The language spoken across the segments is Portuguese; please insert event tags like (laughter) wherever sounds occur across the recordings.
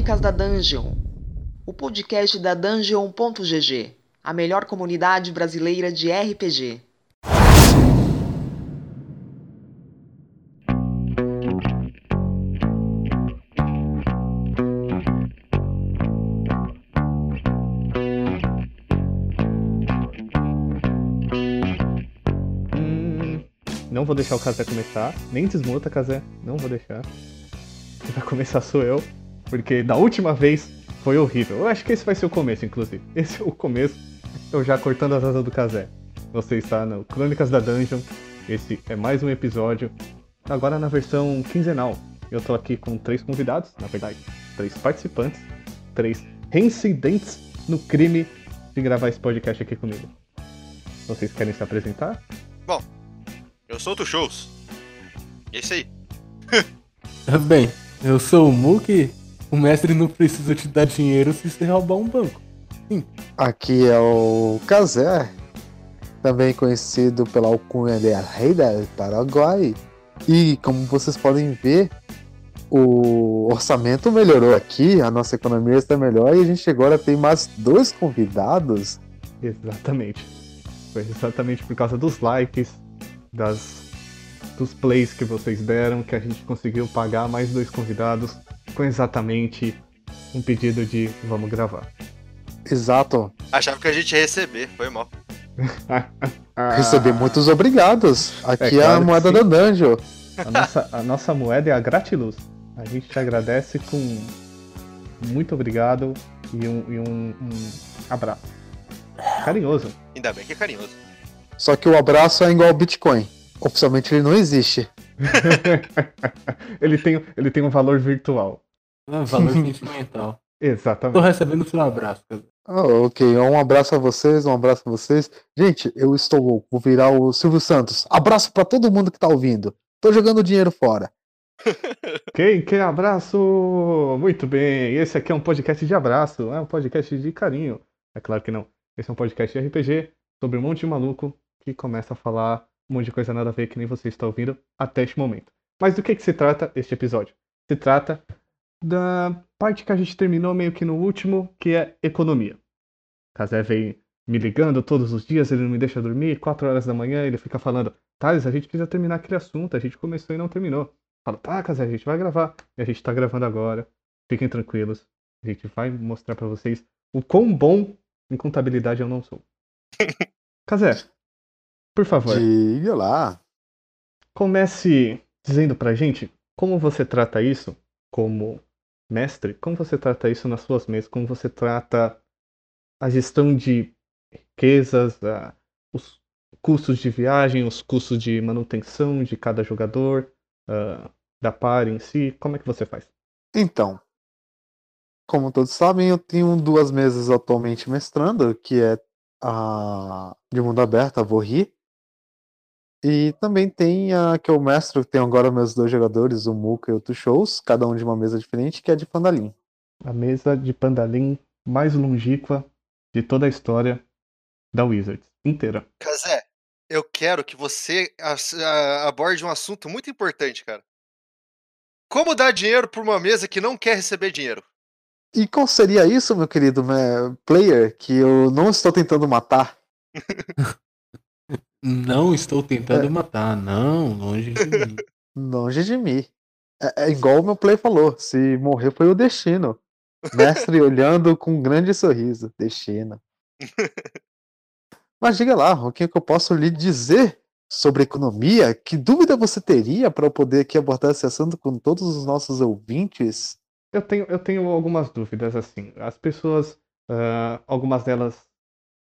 Crônicas da Dungeon, o podcast da Dungeon.gg, a melhor comunidade brasileira de RPG. Hum, não vou deixar o Kazé começar. Nem desmuta, Kazé. Não vou deixar. Quem vai começar sou eu. Porque da última vez foi horrível. Eu acho que esse vai ser o começo, inclusive. (laughs) Esse é o começo. Eu já cortando as asas do Kazé. Você está no Crônicas da Dungeon. Esse é mais um episódio. Agora na versão quinzenal. Eu tô aqui com três convidados, na verdade, três participantes, três reincidentes no crime de gravar esse podcast aqui comigo. Vocês querem se apresentar? Bom, eu sou o Shows. Esse aí. Bem, eu sou o Muki. O mestre não precisa te dar dinheiro se você roubar um banco. Aqui é o Kazé, também conhecido pela alcunha de Rei del Paraguai. E como vocês podem ver, o orçamento melhorou aqui, a nossa economia está melhor e a gente agora tem mais dois convidados. Exatamente. Foi exatamente por causa dos likes, das dos plays que vocês deram que a gente conseguiu pagar mais dois convidados com exatamente um pedido de vamos gravar. Exato. Achava que a gente ia receber, foi mal. (laughs) Receber muitos obrigados. Aqui é, claro a que moeda da Dungeon. A nossa, a nossa moeda é a gratiluz. A gente te agradece com muito obrigado e um, e um- um abraço. Carinhoso. Ainda bem que é carinhoso. Só que o abraço é igual ao Bitcoin. Oficialmente ele não existe. (laughs) ele, tem, ele tem um valor virtual. Ah, valor (laughs) sentimental. Tô Exatamente. recebendo seu abraço, cara. Ah, ok, um abraço a vocês, um abraço a vocês. Gente, eu estou louco, vou virar o Silvio Santos. Abraço pra todo mundo que tá ouvindo. Tô jogando dinheiro fora. (laughs) Quem quer abraço? Muito bem. Esse aqui é um podcast de abraço, é um podcast de carinho. É claro que não. Esse é um podcast de RPG sobre um monte de maluco que começa a falar um monte de coisa nada a ver que nem você está ouvindo até este momento. Mas do que, que se trata este episódio? Se trata da parte que a gente terminou meio que no último, que é economia. Kazé vem me ligando todos os dias, ele não me deixa dormir, 4 horas da manhã ele fica falando, Thales, a gente precisa terminar aquele assunto, a gente começou e não terminou. Fala, tá, Kazé, a gente vai gravar. E a gente tá gravando agora. Fiquem tranquilos. A gente vai mostrar pra vocês o quão bom em contabilidade eu não sou. (laughs) Kazé, por favor, Diga lá. comece dizendo pra gente como você trata isso como mestre, como você trata isso nas suas mesas, como você trata a gestão de riquezas, a- os custos de viagem, os custos de manutenção de cada jogador, ah, da par em si, como é que você faz? Então, como todos sabem, eu tenho duas mesas atualmente mestrando, que é a de mundo aberto, a Vorri. E também tem a que eu mestro, que tem agora meus dois jogadores, o Muka e o Tuchous, cada um de uma mesa diferente, que é de Pandalim. A mesa de pandalim mais longínqua de toda a história da Wizards inteira. Kazé, eu quero que você aborde um assunto muito importante, cara. Como dar dinheiro pra uma mesa que não quer receber dinheiro? E qual seria isso, meu querido né, player, que eu não estou tentando matar? (laughs) Não estou tentando É. matar, não, longe de mim. (laughs) Longe de mim. É, é igual o meu play falou: se morrer foi o destino. Mestre (laughs) olhando com um grande sorriso. Destino. Mas diga lá, o que, é que eu posso lhe dizer sobre economia? Que dúvida você teria para eu poder aqui abordar esse assunto com todos os nossos ouvintes? Eu tenho, eu tenho algumas dúvidas, assim. As pessoas, ah, algumas delas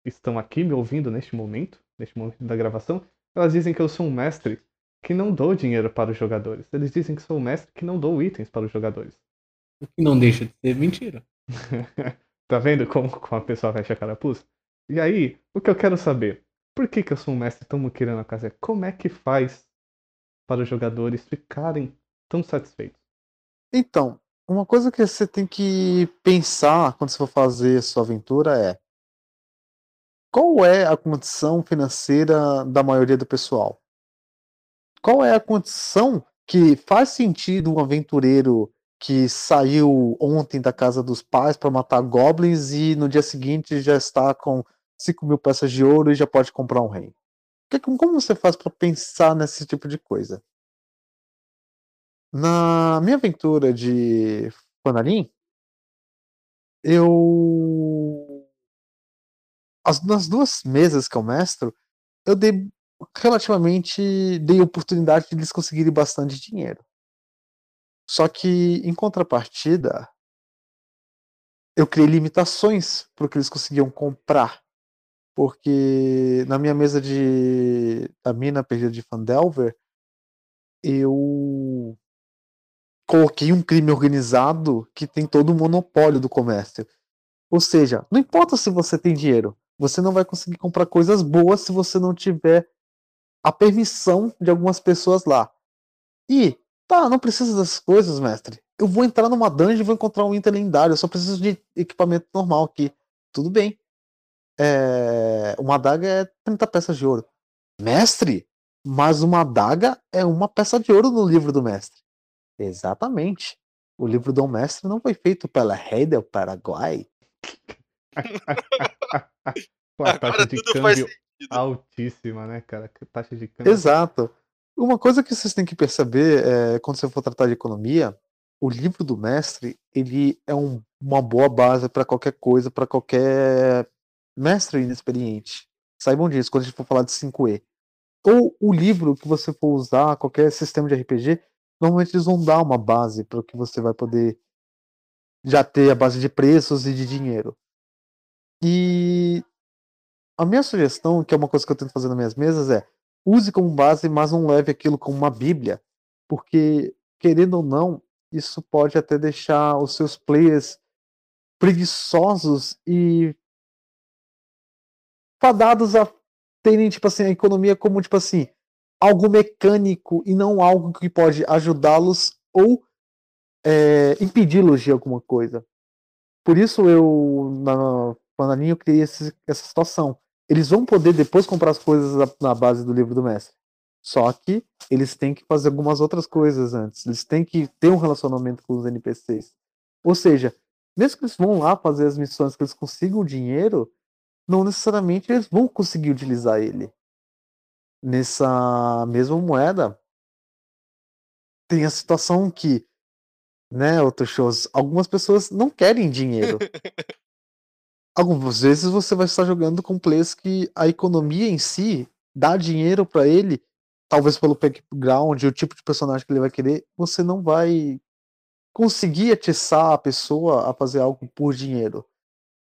estão aqui me ouvindo neste momento, neste momento da gravação. Elas dizem que eu sou um mestre que não dou dinheiro para os jogadores. Eles dizem que sou um mestre que não dou itens para os jogadores. O que não deixa de ser mentira. (laughs) tá vendo como, como a pessoa fecha a carapuça? E aí, o que eu quero saber? Por que, que eu sou um mestre tão muqueiro na casa? Como é que faz para os jogadores ficarem tão satisfeitos? Então, uma coisa que você tem que pensar quando você for fazer a sua aventura é qual é a condição financeira da maioria do pessoal? Qual é a condição que faz sentido um aventureiro que saiu ontem da casa dos pais para matar goblins e no dia seguinte já está com 5 mil peças de ouro e já pode comprar um. Que- Como você faz para pensar nesse tipo de coisa? Na minha aventura de Fanarim, eu. As, nas duas mesas que eu mestro, eu dei relativamente dei oportunidade de eles conseguirem bastante dinheiro. Só que, em contrapartida, eu criei limitações para o que eles conseguiam comprar. Porque na minha mesa de da mina perdida de Fandelver, eu coloquei um crime organizado que tem todo o monopólio do comércio. Ou seja, não importa se você tem dinheiro, você não vai conseguir comprar coisas boas se você não tiver a permissão de algumas pessoas lá. E, tá, não precisa dessas coisas, mestre. Eu vou entrar numa dungeon e vou encontrar um item lendário, eu só preciso de equipamento normal aqui. Tudo bem. É... Uma adaga é 30 peças de ouro. Mestre, mas uma adaga é uma peça de ouro no livro do mestre. Exatamente. O livro do mestre não foi feito pela rei do Paraguai. (laughs) Com a Agora taxa de câmbio altíssima, né, cara? Que Taxa de câmbio. Exato. Uma coisa que vocês têm que perceber é, quando você for tratar de economia, o livro do mestre ele é um- uma boa base para qualquer coisa, para qualquer mestre inexperiente. Saibam disso quando a gente for falar de 5E. Ou o livro que você for usar, qualquer sistema de RPG, normalmente eles vão dar uma base para o que você vai poder já ter a base de preços e de dinheiro. E a minha sugestão, que é uma coisa que eu tento fazer nas minhas mesas, é use como base, mas não leve aquilo como uma bíblia, porque, querendo ou não, isso pode até deixar os seus players preguiçosos e fadados a terem, tipo assim, a economia como, tipo assim, algo mecânico e não algo que pode ajudá-los ou é, impedi-los de alguma coisa. Por isso eu, na Pananinha, eu criei esse- essa situação. Eles vão poder depois comprar as coisas na base do livro do mestre. Só que eles têm que fazer algumas outras coisas antes. Eles têm que ter um relacionamento com os NPCs. Ou seja, mesmo que eles vão lá fazer as missões que eles consigam o dinheiro, não necessariamente eles vão conseguir utilizar ele. Nessa mesma moeda, tem a situação que, né, outros shows, algumas pessoas não querem dinheiro. (laughs) Algumas vezes você vai estar jogando com players que a economia em si dá dinheiro pra ele, talvez pelo background, o tipo de personagem que ele vai querer, você não vai conseguir atiçar a pessoa a fazer algo por dinheiro.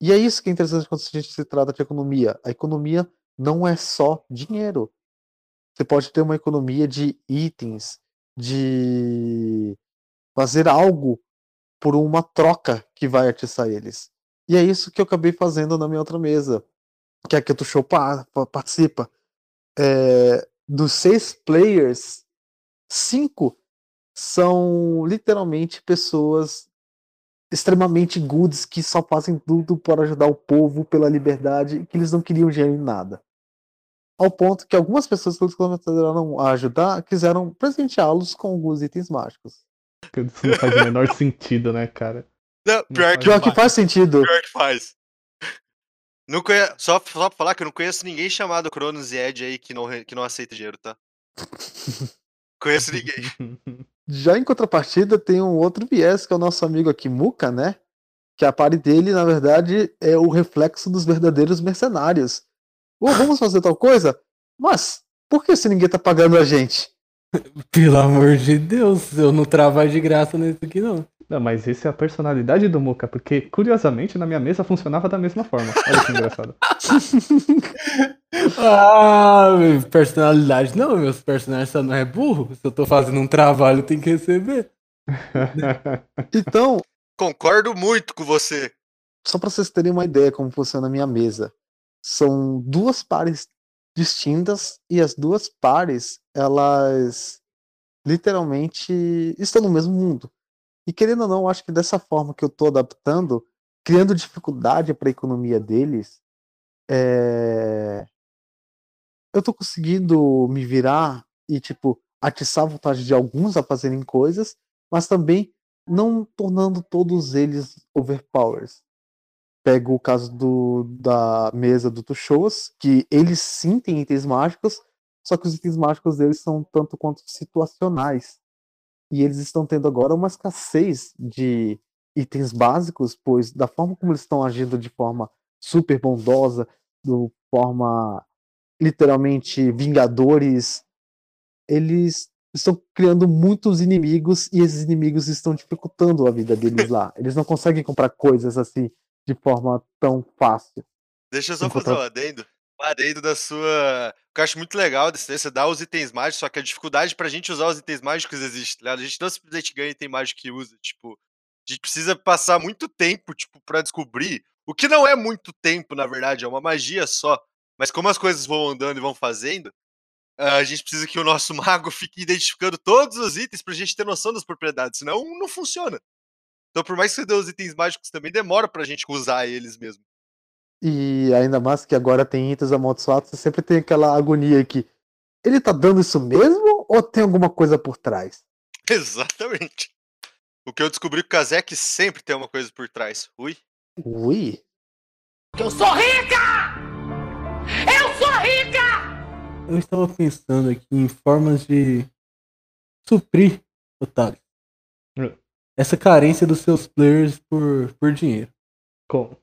E é isso que é interessante quando a gente se trata de economia. A economia não é só dinheiro. Você pode ter uma economia de itens, de fazer algo por uma troca que vai atiçar eles. E é isso que eu acabei fazendo na minha outra mesa, que é que o show pa- pa- participa. É, dos seis players, cinco são literalmente pessoas extremamente goods que só fazem tudo para ajudar o povo pela liberdade, que eles não queriam dinheiro em nada. Ao ponto que algumas pessoas que eles começaram a ajudar quiseram presenteá-los com alguns itens mágicos. Isso não faz o menor sentido, né, cara? Não, pior que Pior que faz. sentido. Pior que faz. Não conhe... só, só pra falar que eu não conheço ninguém chamado Cronos e Ed aí que não, que não aceita dinheiro, tá? (laughs) conheço ninguém. Já em contrapartida, tem um outro viés, que é o nosso amigo aqui, Muka, né? Que a pare dele, na verdade, é o reflexo dos verdadeiros mercenários. Ô, vamos fazer tal coisa? Mas, por que se ninguém tá pagando a gente? Pelo amor de Deus, eu não trabalho de graça nesse aqui, não. Não, mas essa é a personalidade do Muka, porque curiosamente na minha mesa funcionava da mesma forma. Olha que engraçado. (laughs) Ah, personalidade. Não, meus personagens só não é burro. Se eu tô fazendo um trabalho, tem que receber. (laughs) Então, Concordo muito com você. só para vocês terem uma ideia como funciona a minha mesa. São duas pares distintas e as duas pares, elas literalmente estão no mesmo mundo. E querendo ou não, acho que dessa forma que eu tô adaptando, criando dificuldade para a economia deles, é... eu tô conseguindo me virar e tipo atiçar a vontade de alguns a fazerem coisas, mas também não tornando todos eles overpowers. Pego o caso do, da mesa do Tuchos, que eles sim têm itens mágicos, só que os itens mágicos deles são tanto quanto situacionais. E eles estão tendo agora uma escassez de itens básicos, pois da forma como eles estão agindo de forma super bondosa, de forma literalmente vingadores, eles estão criando muitos inimigos e esses inimigos estão dificultando a vida deles (laughs) lá. Eles não conseguem comprar coisas assim de forma tão fácil. Deixa eu só fazer um adendo. Um adendo da sua. O que eu acho muito legal desse você dá os itens mágicos, só que a dificuldade pra gente usar os itens mágicos existe, tá ligado? A gente não simplesmente ganha item mágico que usa. Tipo, a gente precisa passar muito tempo, tipo, pra descobrir. O que não é muito tempo, na verdade, é uma magia só. Mas como as coisas vão andando e vão fazendo, a gente precisa que o nosso (laughs) mago fique identificando todos os itens pra gente ter noção das propriedades, senão não funciona. Então, por mais que você dê os itens mágicos também, demora pra gente usar eles mesmo. E ainda mais que agora tem itens amaldiçoados, você sempre tem aquela agonia que ele tá dando isso mesmo ou tem alguma coisa por trás? (laughs) Exatamente. O que eu descobri com o Kazek sempre tem uma coisa por trás. Ui. Ui. Eu sou rica! Eu sou rica! Eu estava pensando aqui em formas de suprir, Otávio, Hum. Essa carência dos seus players por, por dinheiro. Como?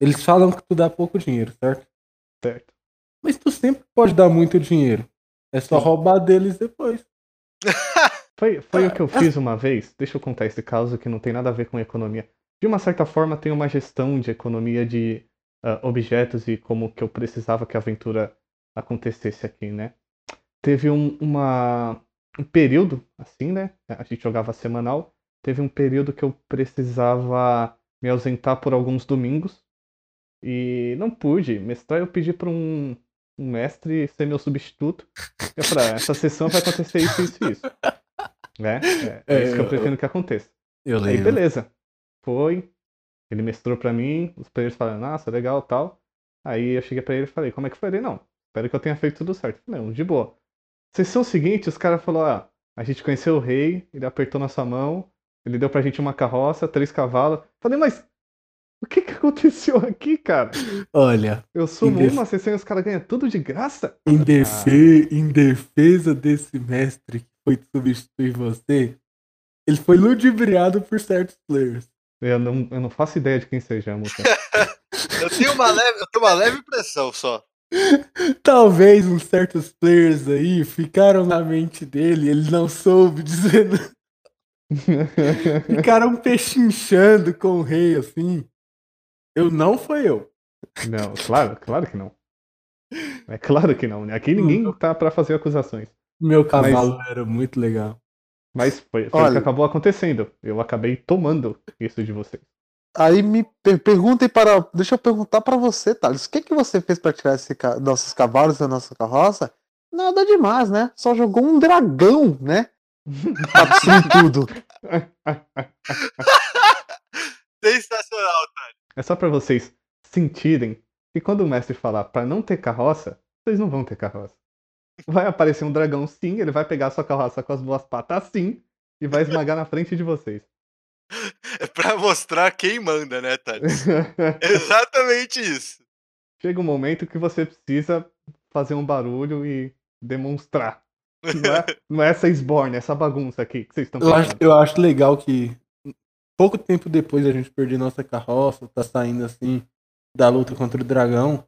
Eles falam que tu dá pouco dinheiro, certo? Certo. Mas tu sempre pode dar muito dinheiro. É só Sim. roubar deles depois. (laughs) Foi, foi o que eu fiz uma vez. Deixa eu contar esse caso que não tem nada a ver com economia. De uma certa forma, tem uma gestão de economia de ah, objetos e como que eu precisava que a aventura acontecesse aqui, né? Teve um, uma, um período, assim, né? A gente jogava semanal. Teve um período que eu precisava me ausentar por alguns domingos. E não pude mestrar. Eu pedi para um, um mestre ser meu substituto. Eu falei, ah, essa sessão vai acontecer isso, isso e isso. (laughs) Né? É, é isso que eu pretendo que aconteça. Eu Aí, beleza. Foi. Ele mestrou pra mim, os players falaram, nossa, legal tal. Aí eu cheguei pra ele e falei, como é que foi? Ele, não, espero que eu tenha feito tudo certo. Falei, não, de boa. Sessão seguinte, os caras falaram, ah, a gente conheceu o rei, ele apertou na sua mão, ele deu pra gente uma carroça, três cavalos. Falei, mas o que que aconteceu aqui, cara? Olha, Eu sumo Em def- uma sessão e os caras ganham tudo de graça? em, defe- em defesa desse mestre que foi substituir você, ele foi ludibriado por certos players. Eu não, eu não faço ideia de quem seja. (laughs) Eu tenho uma leve, eu tenho uma leve impressão só. Talvez uns certos players aí ficaram na mente dele, ele não soube dizendo. (laughs) Ficaram pechinchando com o rei assim. Eu não foi eu. Não, claro, claro que não. É claro que não, né? Aqui ninguém tá pra fazer acusações. Meu cavalo era muito legal. Mas foi, foi o Olha- que acabou acontecendo. Eu acabei tomando isso de vocês. Aí me per perguntem para. Deixa eu perguntar para você, Thales. O que, que você fez para tirar esse ca- nossos cavalos da nossa carroça? Nada demais, né? Só jogou um dragão, né? Tudo. (laughs) Sensacional, tá? É só pra vocês sentirem que quando o mestre falar pra não ter carroça, vocês não vão ter carroça. Vai aparecer um dragão sim, ele vai pegar a sua carroça com as duas patas sim e vai esmagar na frente de vocês. É pra mostrar quem manda, né, Thales? (laughs) Exatamente isso. Chega um momento que você precisa fazer um barulho e demonstrar. (laughs) Não é, não é essa esborne, essa bagunça aqui que vocês estão Eu acho, fazendo. eu acho legal que pouco tempo depois da gente perder nossa carroça, tá saindo assim da luta contra o dragão,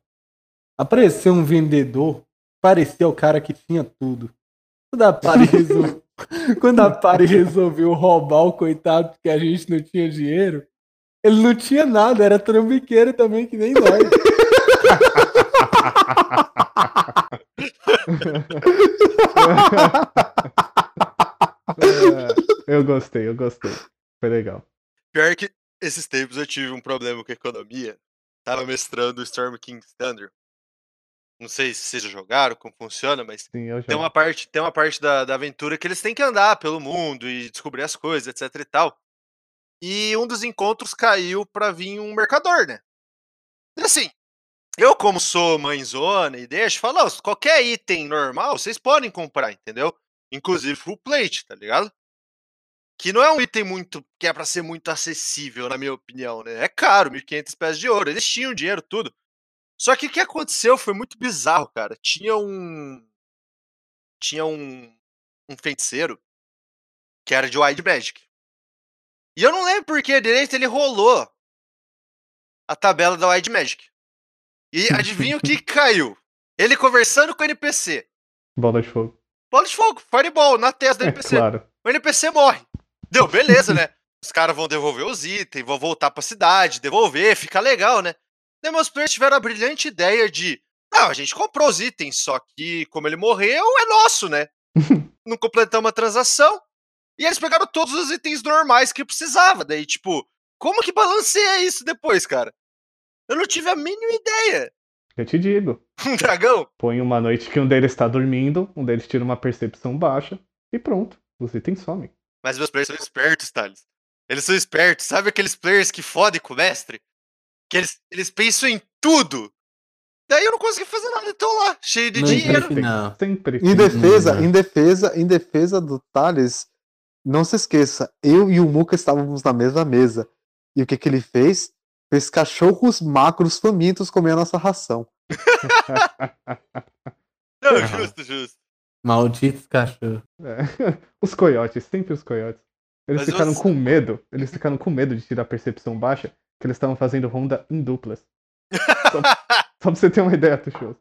apareceu um vendedor, parecia o cara que tinha tudo. Quando a Pari, (laughs) resol... Quando a Pari resolveu roubar o coitado porque a gente não tinha dinheiro, ele não tinha nada, era trambiqueiro também, que nem nós. (laughs) É, eu gostei, eu gostei. Foi legal. Pior que esses tempos eu tive um problema com a economia. Tava mestrando Storm King's Thunder. Não sei se vocês já jogaram, como funciona, mas Sim, tem uma parte, tem uma parte da, da aventura que eles têm que andar pelo mundo e descobrir as coisas, etc e tal. E um dos encontros caiu pra vir um mercador, né? E assim, eu como sou mãezona e deixo, falo, "Ó, qualquer item normal, vocês podem comprar, entendeu? Inclusive full plate, tá ligado? que não é um item muito que é para ser muito acessível, na minha opinião, né? É caro, 1.500 peças de ouro. Eles tinham dinheiro, tudo. Só que o que aconteceu foi muito bizarro, cara. Tinha um. Tinha um. Um feiticeiro que era de Wild Magic. E eu não lembro por que direito ele rolou a tabela da Wild Magic. E adivinha o que caiu? Ele conversando com o NPC. Bola de fogo. Bola de fogo, Fireball, na testa do É NPC. claro. O NPC morre. Deu, beleza, né? Os caras vão devolver os itens, vão voltar pra cidade, devolver, fica legal, né? Daí meus players tiveram a brilhante ideia de. Não, a gente comprou os itens, só que como ele morreu, é nosso, né? (laughs) Não completamos a transação. E eles pegaram todos os itens normais que precisava. Daí, tipo, como que balanceia isso depois, cara? Eu não tive a mínima ideia. Eu te digo. Um (laughs) dragão? Põe uma noite que um deles está dormindo, um deles tira uma percepção baixa e pronto. Os itens somem. Mas meus players são espertos, Thales. Eles são espertos. Sabe aqueles players que fodem com o mestre? Que eles, eles pensam em tudo. Daí eu não consegui fazer nada, então lá, cheio de Não dinheiro. existe, não. Sempre. Em defesa, Hum. em defesa, em defesa do Thales, não se esqueça, eu e o Muca estávamos na mesma mesa. E o que, que ele fez? Fez cachorros macros famintos comer a nossa ração. (laughs) Não, justo, justo. Malditos cachorros. É. (laughs) Os coiotes, sempre os coiotes. Eles Mas ficaram você- com medo. Eles ficaram com medo de tirar a percepção baixa, que eles estavam fazendo ronda em duplas. (laughs) Só, só pra você ter uma ideia, Tuxoso.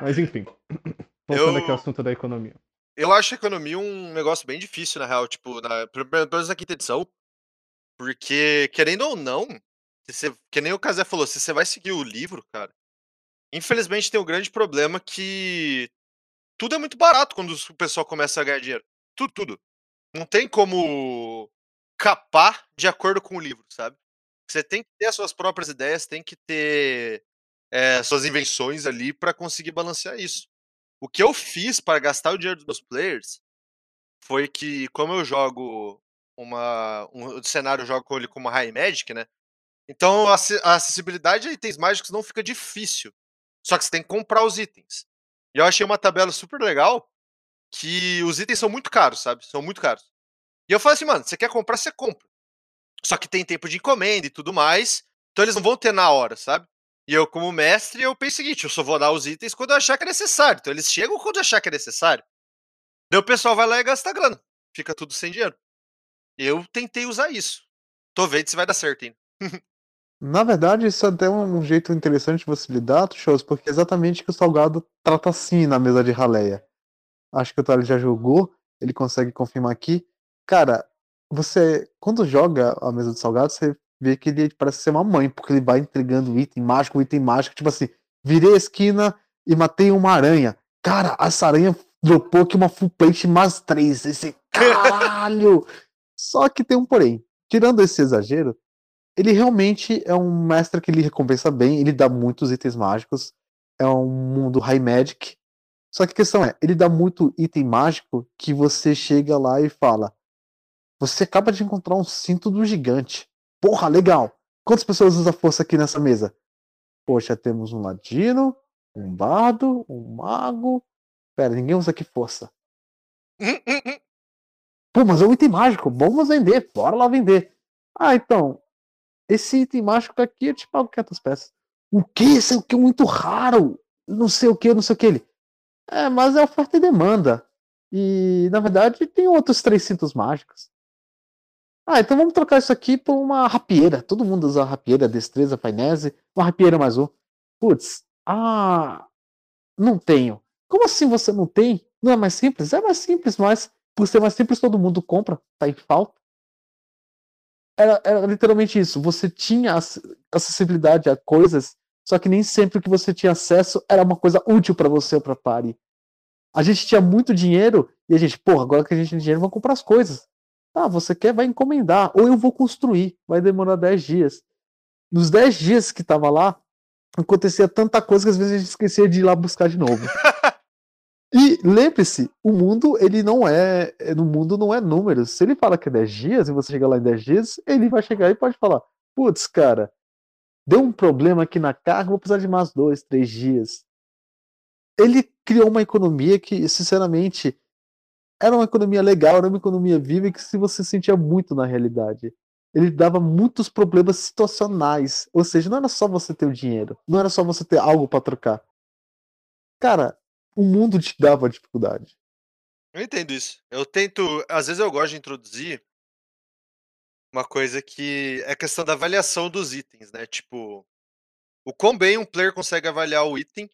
Mas enfim. Voltando Eu- aqui ao assunto da economia. Eu acho a economia um negócio bem difícil, na real, tipo, na, pelo menos na quinta edição. Porque, querendo ou não, se você, que nem o Kazé falou, se você vai seguir o livro, cara, infelizmente tem um grande problema que tudo é muito barato quando o pessoal começa a ganhar dinheiro. Tudo, tudo. Não tem como capar de acordo com o livro, sabe? Você tem que ter as suas próprias ideias, tem que ter eh, suas invenções ali pra conseguir balancear isso. O que eu fiz para gastar o dinheiro dos meus players foi que, como eu jogo uma. Um cenário eu jogo com ele como High Magic, né? Então a ace- a acessibilidade a itens mágicos não fica difícil. Só que você tem que comprar os itens. E eu achei uma tabela super legal que os itens são muito caros, sabe? São muito caros. E eu falei assim, mano, você quer comprar, você compra. Só que tem tempo de encomenda e tudo mais. Então eles não vão ter na hora, sabe? E eu, como mestre, eu pensei o seguinte: eu só vou dar os itens quando eu achar que é necessário. Então eles chegam quando eu achar que é necessário. Daí o pessoal vai lá e gasta grana. Fica tudo sem dinheiro. Eu tentei usar isso. Tô vendo se vai dar certo ainda. (laughs) Na verdade, isso é até um jeito interessante de você lidar, shows, porque é exatamente que o Salgado trata assim na mesa de raleia. Acho que o Thales já jogou, ele consegue confirmar aqui. Cara, você, quando joga a mesa do Salgado, você vê que ele parece ser uma mãe, porque ele vai entregando item mágico, item mágico, tipo assim, virei a esquina e matei uma aranha. Cara, essa aranha dropou aqui uma full plate mais três. Esse (laughs) caralho! Só que tem um porém. Tirando esse exagero, ele realmente é um mestre que ele recompensa bem, ele dá muitos itens mágicos, é um mundo high magic. Só que a questão é, ele dá muito item mágico que você chega lá e fala: Você acaba de encontrar um cinto do gigante. Porra, legal! Quantas pessoas usam força aqui nessa mesa? Poxa, temos um ladino, um bardo, um mago. Pera, ninguém usa aqui força. Hum, hum, hum. Pô, mas é um item mágico, vamos vender, bora lá vender. Ah, então, esse item mágico aqui eu te pago 500 peças. O que? Isso é o que muito raro. Não sei o que, não sei o que ele. É, mas é oferta e demanda. E, na verdade, tem outros três cintos mágicos. Ah, então vamos trocar isso aqui por uma rapieira. Todo mundo usa rapieira, destreza, painese, uma rapieira mais um. Putz, ah, não tenho. Como assim você não tem? Não é mais simples? É mais simples, mas por ser mais simples todo mundo compra, tá em falta. Era, era literalmente isso. Você tinha ac- acessibilidade a coisas, só que nem sempre o que você tinha acesso era uma coisa útil pra você ou pra party. A gente tinha muito dinheiro e a gente, porra, agora que a gente tem dinheiro, vamos comprar as coisas. Ah, você quer, vai encomendar. Ou eu vou construir. Vai demorar 10 dias. Nos 10 dias que tava lá, acontecia tanta coisa que às vezes a gente esquecia de ir lá buscar de novo. (laughs) E lembre-se, o mundo, ele não é. é- No mundo não é números. Se ele fala que é 10 dias e você chega lá em 10 dias, ele vai chegar e pode falar: Putz, cara, deu um problema aqui na carga, vou precisar de mais dois, três dias. Ele criou uma economia que, sinceramente, era uma economia legal, era uma economia viva e que se você sentia muito na realidade. Ele dava muitos problemas situacionais. Ou seja, não era só você ter o dinheiro, não era só você ter algo para trocar. Cara, o mundo te dava dificuldade. Eu entendo isso. Eu tento. Às vezes eu gosto de introduzir uma coisa que é a questão da avaliação dos itens, né? Tipo, o quão bem um player consegue avaliar o item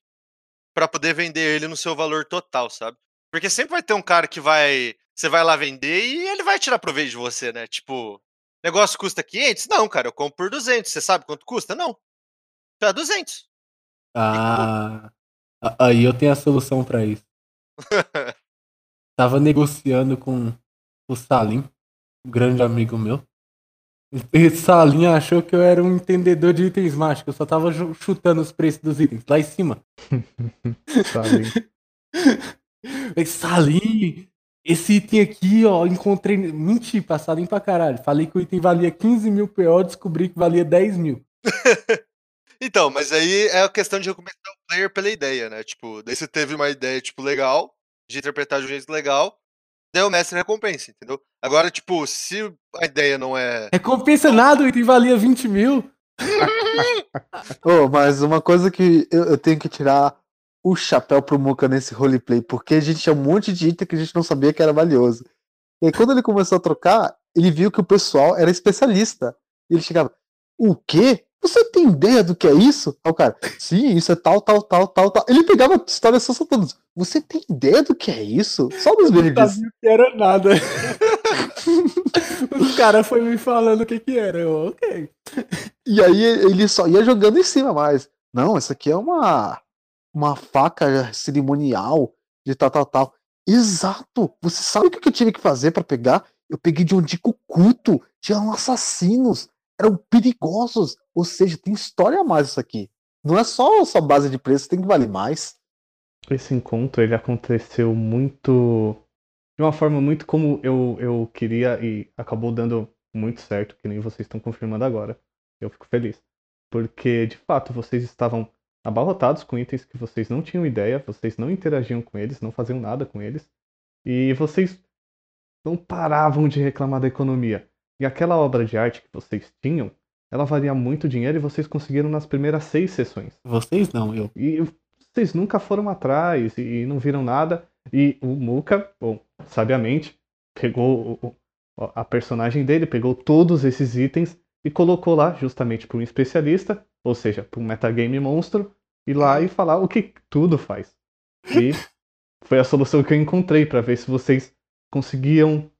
para poder vender ele no seu valor total, sabe? Porque sempre vai ter um cara que vai. Você vai lá vender e ele vai tirar proveito de você, né? Tipo, negócio custa 500? Não, cara, eu compro por 200. Você sabe quanto custa? Não. É 200. Ah, aí eu tenho a solução para isso. (laughs) Tava negociando com o Salim, um grande amigo meu. Esse Salim achou que eu era um entendedor de itens mágicos. Eu só tava chutando os preços dos itens lá em cima. (laughs) Salim. (laughs) Esse Salim, esse item aqui, ó, encontrei. Menti, passarinho pra caralho. Falei que o item valia 15 mil PO, descobri que valia 10 mil. Então, mas aí é a questão de recompensar o player pela ideia, né? Tipo, daí você teve uma ideia, tipo, legal, de interpretar de um jeito legal, daí o mestre recompensa, entendeu? Agora, tipo, se a ideia não é. Recompensa nada, o item valia 20 mil. (laughs) oh, mas uma coisa que eu, eu, tenho que tirar o chapéu pro Muka nesse roleplay, porque a gente tinha um monte de item que a gente não sabia que era valioso. E aí, quando ele começou a trocar, ele viu que o pessoal era especialista. E ele chegava, o quê? Você tem ideia do que é isso? Aí o cara, sim, isso é tal, tal, tal, tal, tal. Ele pegava histórias só soltando. Você tem ideia do que é isso? Só dos Não sabia que era nada. (laughs) Os caras foi me falando o que que era. Eu, ok. E aí ele só ia jogando em cima mais. Não, essa aqui é uma uma faca cerimonial de tal, tal, tal. Exato! Você sabe o que eu tive que fazer para pegar? Eu peguei de um dico culto. Tinham assassinos. Eram perigosos. Ou seja, tem história a mais isso aqui. Não é só só base de preço, tem que valer mais. Esse encontro ele aconteceu muito de uma forma muito como eu, eu queria e acabou dando muito certo, que nem vocês estão confirmando agora. Eu fico feliz. Porque, de fato, vocês estavam abarrotados com itens que vocês não tinham ideia, vocês não interagiam com eles, não faziam nada com eles. E vocês não paravam de reclamar da economia. E aquela obra de arte que vocês tinham, ela valia muito dinheiro e vocês conseguiram nas primeiras seis sessões. Vocês não, eu. E vocês nunca foram atrás e não viram nada. E o Muka, bom, sabiamente, pegou a personagem dele, pegou todos esses itens e colocou lá justamente para um especialista, ou seja, para um metagame monstro, ir lá e falar o que tudo faz. E foi a solução que eu encontrei para ver se vocês conseguiam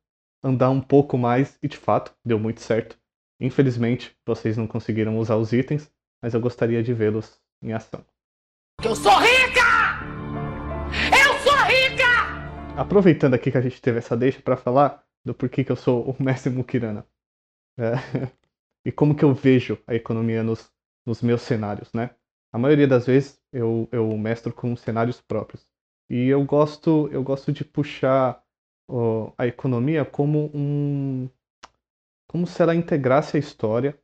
andar um pouco mais e de fato deu muito certo. Infelizmente, vocês não conseguiram usar os itens, mas eu gostaria de vê-los em ação. Eu sou rica! Eu sou rica! Aproveitando aqui que a gente teve essa deixa para falar do porquê que eu sou o mestre Mukirana. É, (laughs) e como que eu vejo a economia nos, nos meus cenários, né? A maioria das vezes eu, eu mestro com cenários próprios. E eu gosto, eu gosto de puxar ó, a economia como um. Como se ela integrasse a história.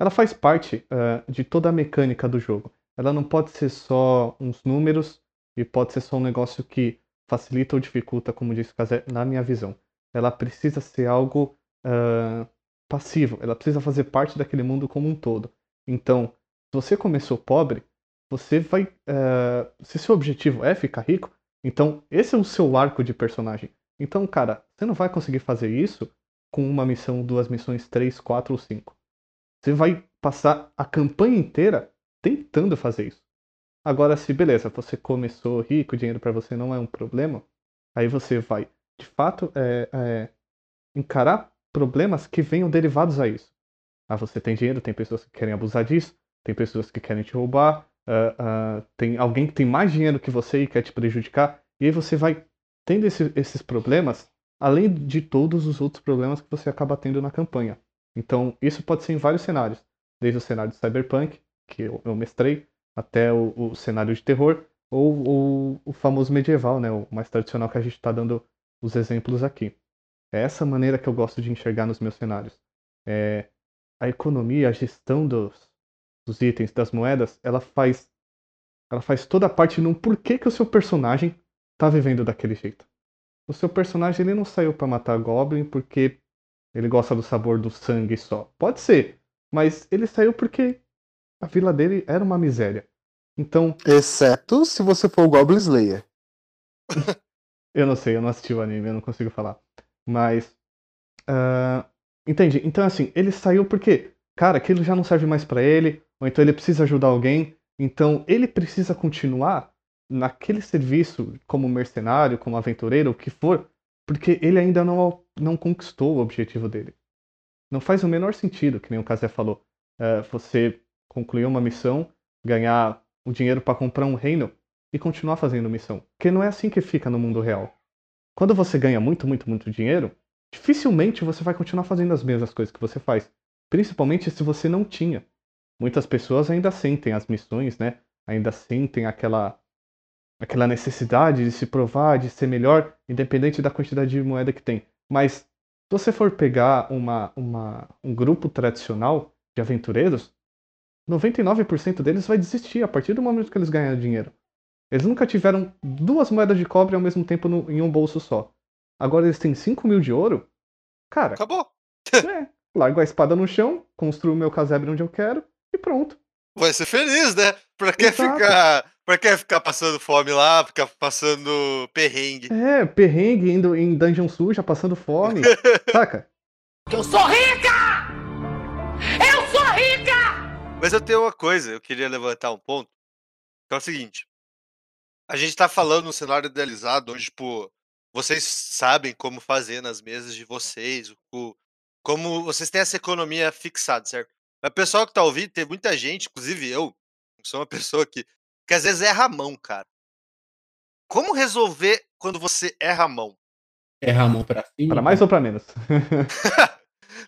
Ela faz parte uh, de toda a mecânica do jogo. Ela não pode ser só uns números e pode ser só um negócio que facilita ou dificulta, como disse Kazé, na minha visão. Ela precisa ser algo uh, passivo, ela precisa fazer parte daquele mundo como um todo. Então, se você começou pobre, você vai. Uh, se seu objetivo é ficar rico, então esse é o seu arco de personagem. Então, cara, você não vai conseguir fazer isso com uma missão, duas missões, três, quatro ou cinco. Você vai passar a campanha inteira tentando fazer isso. Agora, se beleza, você começou rico, dinheiro para você não é um problema, aí você vai, de fato, é, é, encarar problemas que venham derivados a isso. Ah, você tem dinheiro, tem pessoas que querem abusar disso, tem pessoas que querem te roubar, uh, uh, tem alguém que tem mais dinheiro que você e quer te prejudicar, e aí você vai tendo esse, esses problemas, além de todos os outros problemas que você acaba tendo na campanha. Então, isso pode ser em vários cenários, desde o cenário de Cyberpunk, que eu, eu mestrei, até o, o, cenário de terror, ou, ou o famoso medieval, né, o mais tradicional que a gente está dando os exemplos aqui. É essa maneira que eu gosto de enxergar nos meus cenários. É, a economia, a gestão dos, dos itens, das moedas, ela faz ela faz toda a parte no porquê que o seu personagem está vivendo daquele jeito. O seu personagem ele não saiu para matar Goblin porque ele gosta do sabor do sangue só. Pode ser, mas ele saiu porque a vila dele era uma miséria. Então, Exceto se você for o Goblin Slayer. (laughs) eu não sei, eu não assisti o anime, eu não consigo falar. Mas. ah, entende? Então, assim, ele saiu porque, cara, aquilo já não serve mais pra ele, ou então ele precisa ajudar alguém, então ele precisa continuar naquele serviço como mercenário, como aventureiro, o que for, porque ele ainda não, não conquistou o objetivo dele. Não faz o menor sentido, que nem o Kazé falou, ah, você concluir uma missão, ganhar o dinheiro pra comprar um reino e continuar fazendo missão. Porque não é assim que fica no mundo real. Quando você ganha muito, muito, muito dinheiro, dificilmente você vai continuar fazendo as mesmas coisas que você faz. Principalmente se você não tinha. Muitas pessoas ainda sentem as missões, né? Ainda sentem aquela aquela necessidade de se provar, de ser melhor, independente da quantidade de moeda que tem. Mas se você for pegar uma, uma, um grupo tradicional de aventureiros, 99% deles vai desistir a partir do momento que eles ganham dinheiro. Eles nunca tiveram duas moedas de cobre ao mesmo tempo no- em um bolso só. Agora eles têm 5 mil de ouro. Cara, Acabou. (laughs) é, largo a espada no chão, construo o meu casebre onde eu quero e pronto. Vai ser feliz, né? Pra que Exato. ficar. Pra que ficar passando fome lá, ficar passando perrengue? É, perrengue indo em dungeon suja, passando fome. (laughs) saca? Eu sou rica! Eu sou rica! Mas eu tenho uma coisa, eu queria levantar um ponto. Que é o seguinte. A gente tá falando no cenário idealizado, onde, tipo, vocês sabem como fazer nas mesas de vocês, o, como vocês têm essa economia fixada, certo? Mas o pessoal que tá ouvindo, tem muita gente, inclusive eu, sou uma pessoa que, que às vezes erra a mão, cara. Como resolver quando você erra a mão? Erra a mão pra cima. Pra mais ou pra menos? (laughs) (laughs)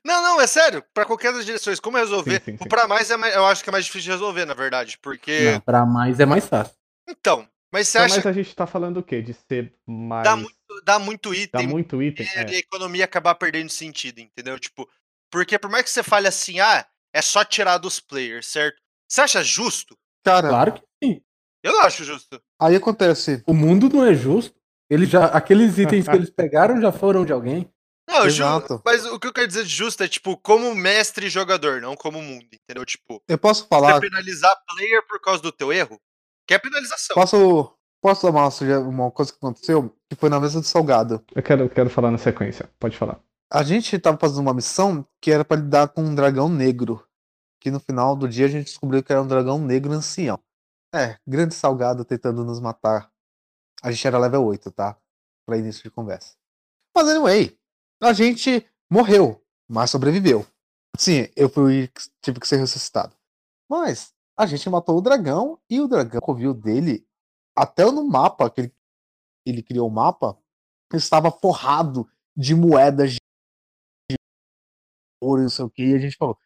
Não, não, é sério. Pra qualquer das direções, como resolver? Sim, sim, sim. O pra mais é mais- eu acho que é mais difícil de resolver, na verdade, porque Não, pra mais é mais fácil. então. Mas você Então, acha mas a gente tá falando o quê? De ser mais. dá muito, dá muito dá item muito item? e É. a economia acabar perdendo sentido, entendeu? Tipo, porque por mais que você fale assim, ah, é só tirar dos players, certo? Você acha justo? Cara, Claro que sim. Eu não acho justo. aí acontece. O mundo não é justo. Eles já, aqueles itens que eles pegaram já foram de alguém. Não, ju- Exato. mas o que eu quero dizer de justo é, tipo, como mestre e jogador, não como mundo, entendeu? Tipo, Eu posso você falar. penalizar player por causa do teu erro, que é penalização. Posso, posso dar uma, uma coisa que aconteceu? Que foi na mesa do salgado. Eu quero, eu quero falar na sequência. Pode falar. A gente tava fazendo uma missão que era pra lidar com um dragão negro. Que no final do dia a gente descobriu que era um dragão negro ancião. É, grande salgado tentando nos matar. A gente era level 8, tá? Pra início de conversa. Mas anyway, a gente morreu, mas sobreviveu. Sim, eu fui, tive que ser ressuscitado. Mas a gente matou o dragão e o dragão covil dele, até no mapa, que ele, ele criou o mapa, estava forrado de moedas de ouro, não sei o que, e a gente falou,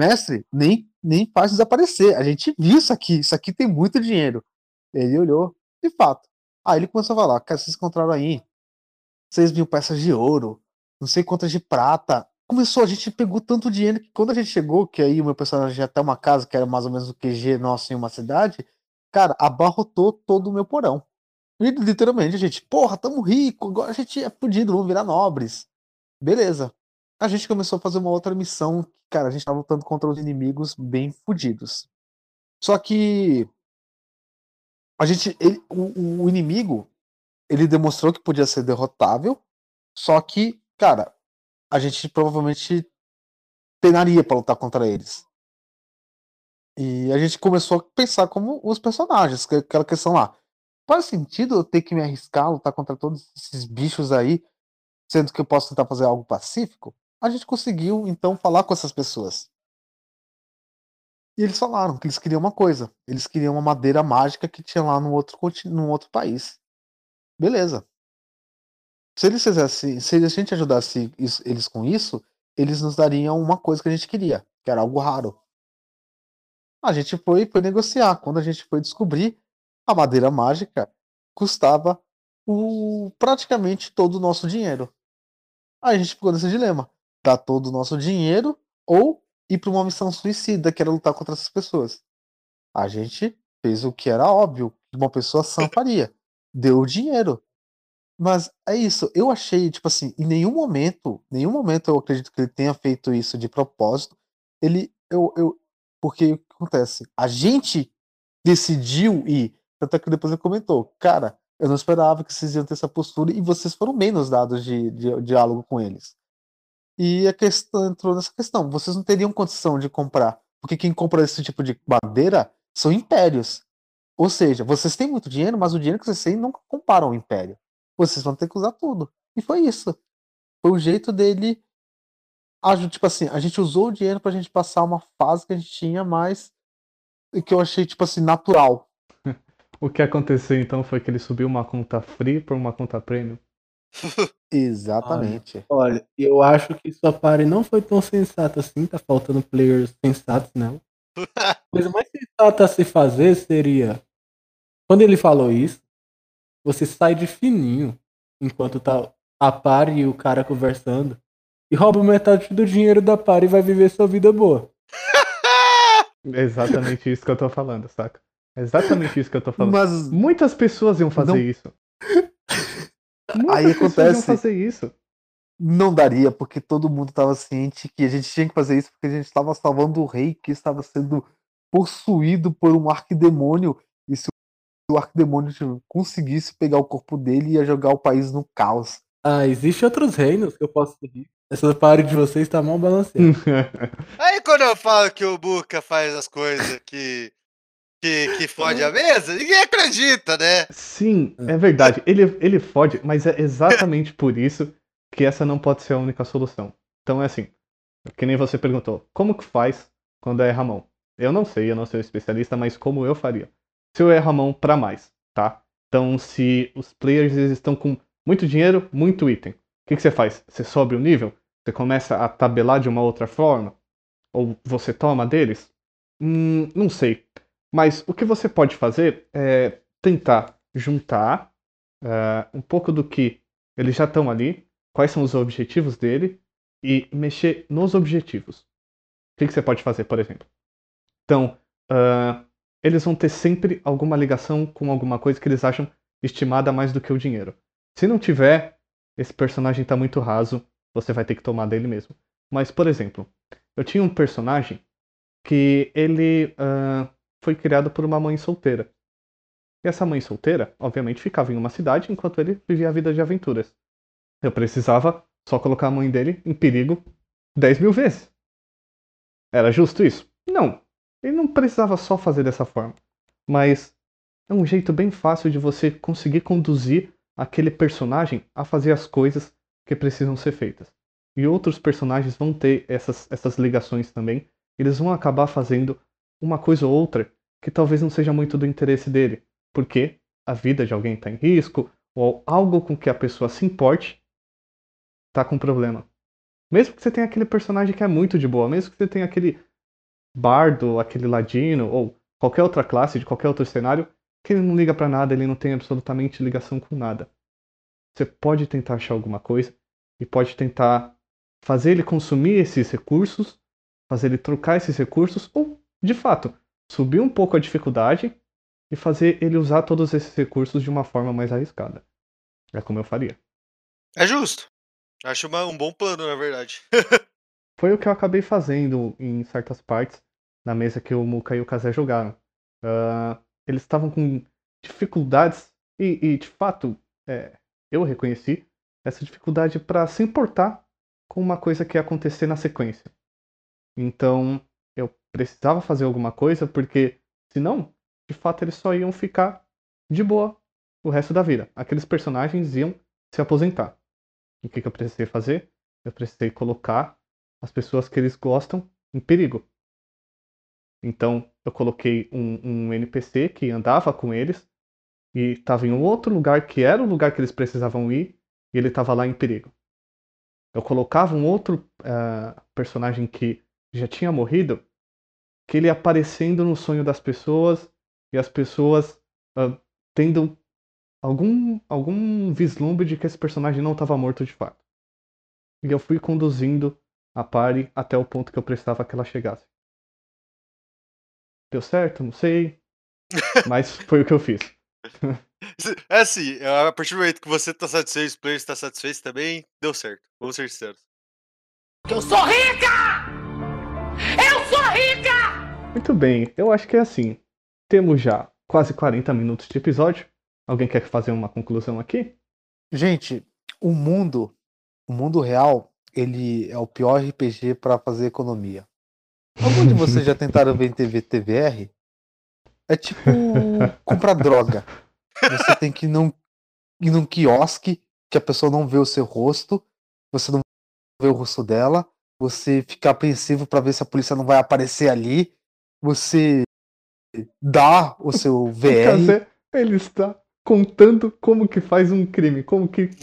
mestre, nem, nem faz desaparecer, a gente viu isso aqui, isso aqui tem muito dinheiro. Ele olhou, de fato. Aí ele começou a falar, cara, vocês encontraram aí 6 mil peças de ouro, não sei quantas de prata. Começou, a gente pegou tanto dinheiro que quando a gente chegou, que aí o meu personagem ia até uma casa, que era mais ou menos o QG nosso em uma cidade, cara, abarrotou todo o meu porão. E, literalmente, a gente, porra, tamo rico, agora a gente é fudido, vamos virar nobres. Beleza. A gente começou a fazer uma outra missão, cara, a gente tava lutando contra os inimigos bem fudidos. Só que a gente, ele- o, o inimigo, ele demonstrou que podia ser derrotável, só que, cara, a gente provavelmente penaria pra lutar contra eles. E a gente começou a pensar como os personagens, que- aquela questão lá. Faz sentido eu ter que me arriscar a lutar contra todos esses bichos aí, sendo que eu posso tentar fazer algo pacífico? A gente conseguiu, então, falar com essas pessoas. E eles falaram que eles queriam uma coisa. Eles queriam uma madeira mágica que tinha lá no outro, num outro país. Beleza. Se eles fizessem, se a gente ajudasse eles com isso, eles nos dariam uma coisa que a gente queria, que era algo raro. A gente foi, foi negociar. Quando a gente foi descobrir, a madeira mágica custava o, praticamente todo o nosso dinheiro. Aí a gente ficou nesse dilema: dar todo o nosso dinheiro ou ir para uma missão suicida, que era lutar contra essas pessoas. A gente fez o que era óbvio que uma pessoa sã (laughs) faria: deu o dinheiro. Mas é isso, eu achei, tipo assim, em nenhum momento, nenhum momento eu acredito que ele tenha feito isso de propósito. Ele, eu, eu, porque o que acontece? A gente decidiu ir, tanto é que depois ele comentou, cara, eu não esperava que vocês iam ter essa postura e vocês foram bem nos dados de, de, de diálogo com eles. E a questão entrou nessa questão, vocês não teriam condição de comprar, porque quem compra esse tipo de madeira são impérios. Ou seja, vocês têm muito dinheiro, mas o dinheiro que vocês têm nunca comparam ao império vocês vão ter que usar tudo. E foi isso. Foi o jeito dele. Tipo assim, a gente usou o dinheiro pra gente passar uma fase que a gente tinha mais. E que eu achei, tipo assim, natural. (laughs) o que aconteceu então foi que ele subiu uma conta free por uma conta premium. (laughs) Exatamente. Olha, olha, eu acho que sua party não foi tão sensata assim, tá faltando players sensatos nela. A (laughs) coisa mais sensata a se fazer seria. Quando ele falou isso, você sai de fininho enquanto tá a par e o cara conversando e rouba metade do dinheiro da par e vai viver sua vida boa. (laughs) É exatamente isso que eu tô falando, saca? É exatamente isso que eu tô falando. Mas muitas pessoas iam fazer não... isso. Muitas Aí acontece. Fazer isso. Não daria, porque todo mundo estava ciente que a gente tinha que fazer isso porque a gente estava salvando o rei que estava sendo possuído por um arquidemônio. E se o arquidemônio conseguisse pegar o corpo dele e ia jogar o país no caos. Ah, existem outros reinos que eu posso seguir. Essa parte de vocês tá mal balanceada. (laughs) Aí quando eu falo que o Buca faz as coisas que, que, que fode a mesa, ninguém acredita, né? Sim, é verdade. Ele, ele fode, mas é exatamente por isso que essa não pode ser a única solução. Então é assim, que nem você perguntou, como que faz quando é Ramon? Eu não sei, eu não sou especialista, mas como eu faria? se eu erro a mão para mais, tá? Então, se os players estão com muito dinheiro, muito item, o que, que você faz? Você sobe o nível? Você começa a tabelar de uma outra forma? Ou você toma deles? Hum, não sei. Mas o que você pode fazer é tentar juntar uh, um pouco do que eles já estão ali, quais são os objetivos dele, e mexer nos objetivos. O que, que você pode fazer, por exemplo? Então, uh, eles vão ter sempre alguma ligação com alguma coisa que eles acham estimada mais do que o dinheiro. Se não tiver, esse personagem está muito raso, você vai ter que tomar dele mesmo. Mas, por exemplo, eu tinha um personagem que ele uh, foi criado por uma mãe solteira. E essa mãe solteira, obviamente, ficava em uma cidade enquanto ele vivia a vida de aventuras. Eu precisava só colocar a mãe dele em perigo 10 mil vezes. Era justo isso? Não. Ele não precisava só fazer dessa forma, mas é um jeito bem fácil de você conseguir conduzir aquele personagem a fazer as coisas que precisam ser feitas. E outros personagens vão ter essas, essas ligações também. Eles vão acabar fazendo uma coisa ou outra que talvez não seja muito do interesse dele, porque a vida de alguém está em risco ou algo com que a pessoa se importe está com problema. Mesmo que você tenha aquele personagem que é muito de boa, mesmo que você tenha aquele bardo, aquele ladino, ou qualquer outra classe de qualquer outro cenário, que ele não liga para nada, ele não tem absolutamente ligação com nada. Você pode tentar achar alguma coisa e pode tentar fazer ele consumir esses recursos, fazer ele trocar esses recursos, ou, de fato, subir um pouco a dificuldade e fazer ele usar todos esses recursos de uma forma mais arriscada. É como eu faria. É justo. Acho uma, um bom plano, na verdade. (laughs) Foi o que eu acabei fazendo em certas partes na mesa que o Muka e o Kazé jogaram. Uh, eles estavam com dificuldades e, e de fato, é, eu reconheci essa dificuldade para se importar com uma coisa que ia acontecer na sequência. Então, precisava fazer alguma coisa porque, senão, de fato, eles só iam ficar de boa o resto da vida. Aqueles personagens iam se aposentar. E o que, que eu precisei fazer? Eu precisei colocar as pessoas que eles gostam em perigo. Então eu coloquei um, um NPC que andava com eles e estava em um outro lugar que era o lugar que eles precisavam ir e ele estava lá em perigo. Eu colocava um outro uh, personagem que já tinha morrido, que ele aparecendo no sonho das pessoas e as pessoas uh, tendo algum, algum vislumbre de que esse personagem não estava morto de fato. E eu fui conduzindo a pare até o ponto que eu precisava que ela chegasse. Deu certo? Não sei. (laughs) Mas foi o que eu fiz. É assim, a partir do momento que você tá satisfeito, o player está satisfeito também, deu certo. Vamos ser sinceros. Eu sou rica! Eu sou rica! Muito bem, eu acho que é assim. Temos já quase 40 minutos de episódio. Alguém quer fazer uma conclusão aqui? Gente, o mundo, o mundo real, ele é o pior RPG para fazer economia. Algum de vocês já (laughs) tentaram vender VTVR? É tipo (laughs) comprar droga. Você tem que ir num, ir num quiosque que a pessoa não vê o seu rosto, você não vê o rosto dela, você fica apreensivo para ver se a polícia não vai aparecer ali, você dá o seu (laughs) O VR. Kazé, ele está contando como que faz um crime, como que... (laughs)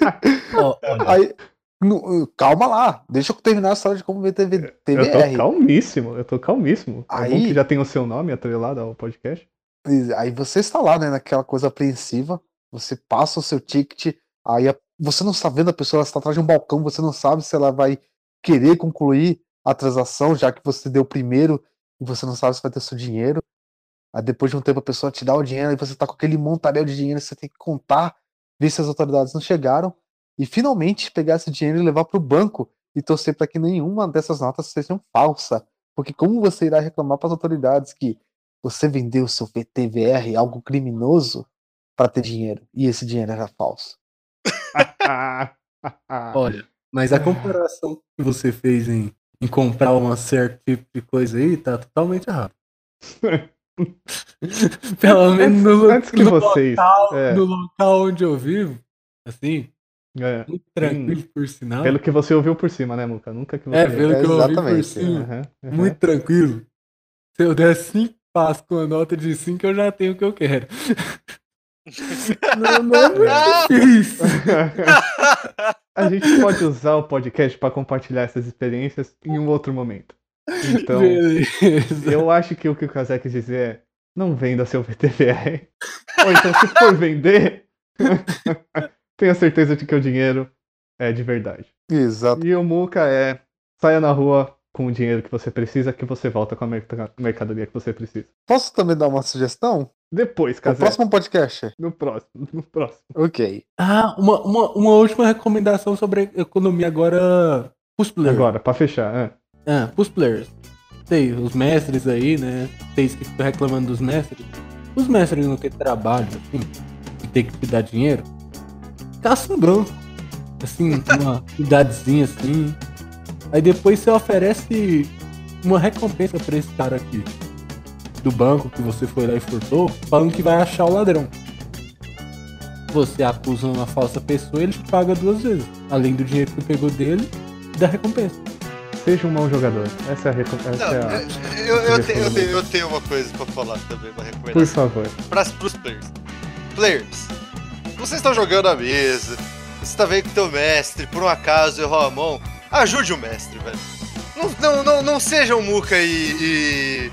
(laughs) Aí, no- calma lá, deixa eu terminar a história de como ver TV, Eu tô TVR. calmíssimo, eu tô calmíssimo. É bom Aí- que já tem o seu nome atrelado ao podcast. Aí você está lá, né, naquela coisa apreensiva, você passa o seu ticket, aí a- você não está vendo a pessoa, ela está atrás de um balcão, você não sabe se ela vai querer concluir a transação, já que você deu primeiro e você não sabe se vai ter seu dinheiro. Aí depois de um tempo a pessoa te dá o dinheiro e você tá com aquele montaréu de dinheiro, você tem que contar, ver se as autoridades não chegaram e finalmente pegar esse dinheiro e levar para o banco e torcer para que nenhuma dessas notas sejam falsa. Porque como você irá reclamar para as autoridades que você vendeu seu VTVR, algo criminoso, para ter dinheiro e esse dinheiro era falso? (laughs) olha, mas a comparação que você fez em, em comprar uma certo tipo de coisa aí tá totalmente errado. (laughs) Pelo menos no, Antes que no vocês. local, é, no local onde eu vivo, assim, é, muito tranquilo por sinal. pelo que você ouviu por cima, né, Muca? Nunca que você. É, pelo É, que eu ouvi por exatamente, cima. Aham, aham. Muito tranquilo. Se eu der 5 passos com a nota de 5, eu já tenho o que eu quero. (laughs) não, não é difícil. (laughs) A gente pode usar o podcast para compartilhar essas experiências em um outro momento. Então, Beleza. eu acho que o que o Kazé quis dizer é: não venda seu VTVR. Ou então, se for vender, (laughs) tenha certeza de que o dinheiro é de verdade. Exato. E o Muca é: saia na rua com o dinheiro que você precisa, que você volta com a merca- mercadoria que você precisa. Posso também dar uma sugestão? Depois, No Kazé. próximo podcast. No próximo, no próximo. Ok. Ah, uma, uma, uma última recomendação sobre economia agora pros players. Agora, pra fechar. é. Ah, pros players. Sei, os mestres aí, né? Vocês que ficam reclamando dos mestres. Os mestres não têm trabalho, assim, e tem que te dar dinheiro. Caça um branco. Assim, (laughs) uma idadezinha assim. Aí depois você oferece uma recompensa pra esse cara aqui. Do banco que você foi lá e furtou, falando que vai achar o ladrão. Você acusa uma falsa pessoa, ele te paga duas vezes. Além do dinheiro que você pegou dele e da recompensa. Seja um mau jogador. Essa é a. recom- Essa Não, é a... eu, eu, tenho, eu, eu tenho uma coisa pra falar também, uma Por recomendação. favor. Para pros players. Players, vocês estão jogando a mesa, você tá vendo que teu mestre, por um acaso, errou a mão, ajude o mestre, velho. Não, não, não, não seja um muca e, e,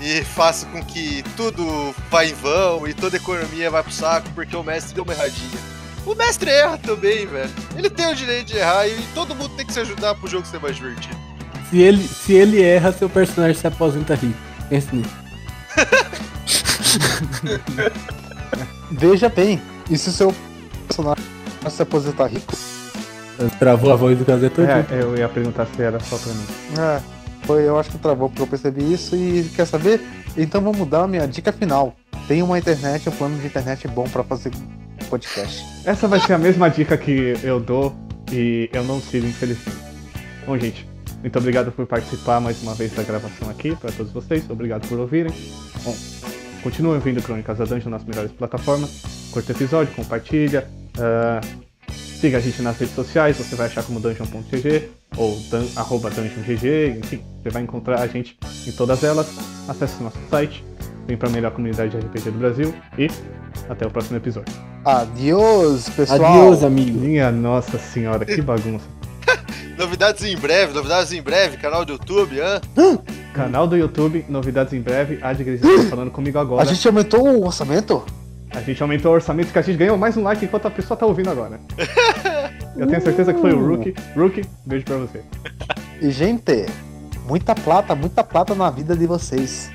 e faça com que tudo vá em vão e toda a economia vai pro saco porque o mestre deu uma erradinha. O mestre erra também, velho. Ele tem o direito de errar e todo mundo tem que se ajudar pro jogo ser mais divertido. Se ele, se ele erra, seu personagem se aposenta rico. Pense nisso. Veja bem, e se o seu personagem se aposentar rico? Travou a voz do Casé todo. É, eu ia perguntar se era só pra mim. É, foi, eu acho que travou porque eu percebi isso e quer saber? Então vou mudar a minha dica final. Tem uma internet, um plano de internet bom pra fazer podcast. Essa vai ser a mesma dica que eu dou e eu não sigo, infelizmente. Bom, gente, muito obrigado por participar mais uma vez da gravação aqui, para todos vocês. Obrigado por ouvirem. Bom, continuem ouvindo Crônicas da Dungeon nas melhores plataformas. Curta o episódio, compartilha. ah, siga a gente nas redes sociais, você vai achar como dungeon.gg ou dan, arroba dungeongg, enfim, você vai encontrar a gente em todas elas. Acesse o nosso site, vem para a melhor comunidade de RPG do Brasil e até o próximo episódio. Adiós, pessoal! Adeus, amigo. Minha nossa senhora, que (laughs) bagunça. Novidades em breve, novidades em breve, canal do YouTube, hã? Canal do YouTube, novidades em breve. A Adgris está falando comigo agora. A gente aumentou o orçamento? A gente aumentou o orçamento que a gente ganhou mais um like enquanto a pessoa tá ouvindo agora. Eu tenho certeza que foi o Rookie. Rookie, beijo pra você. E, gente, muita plata, muita plata na vida de vocês.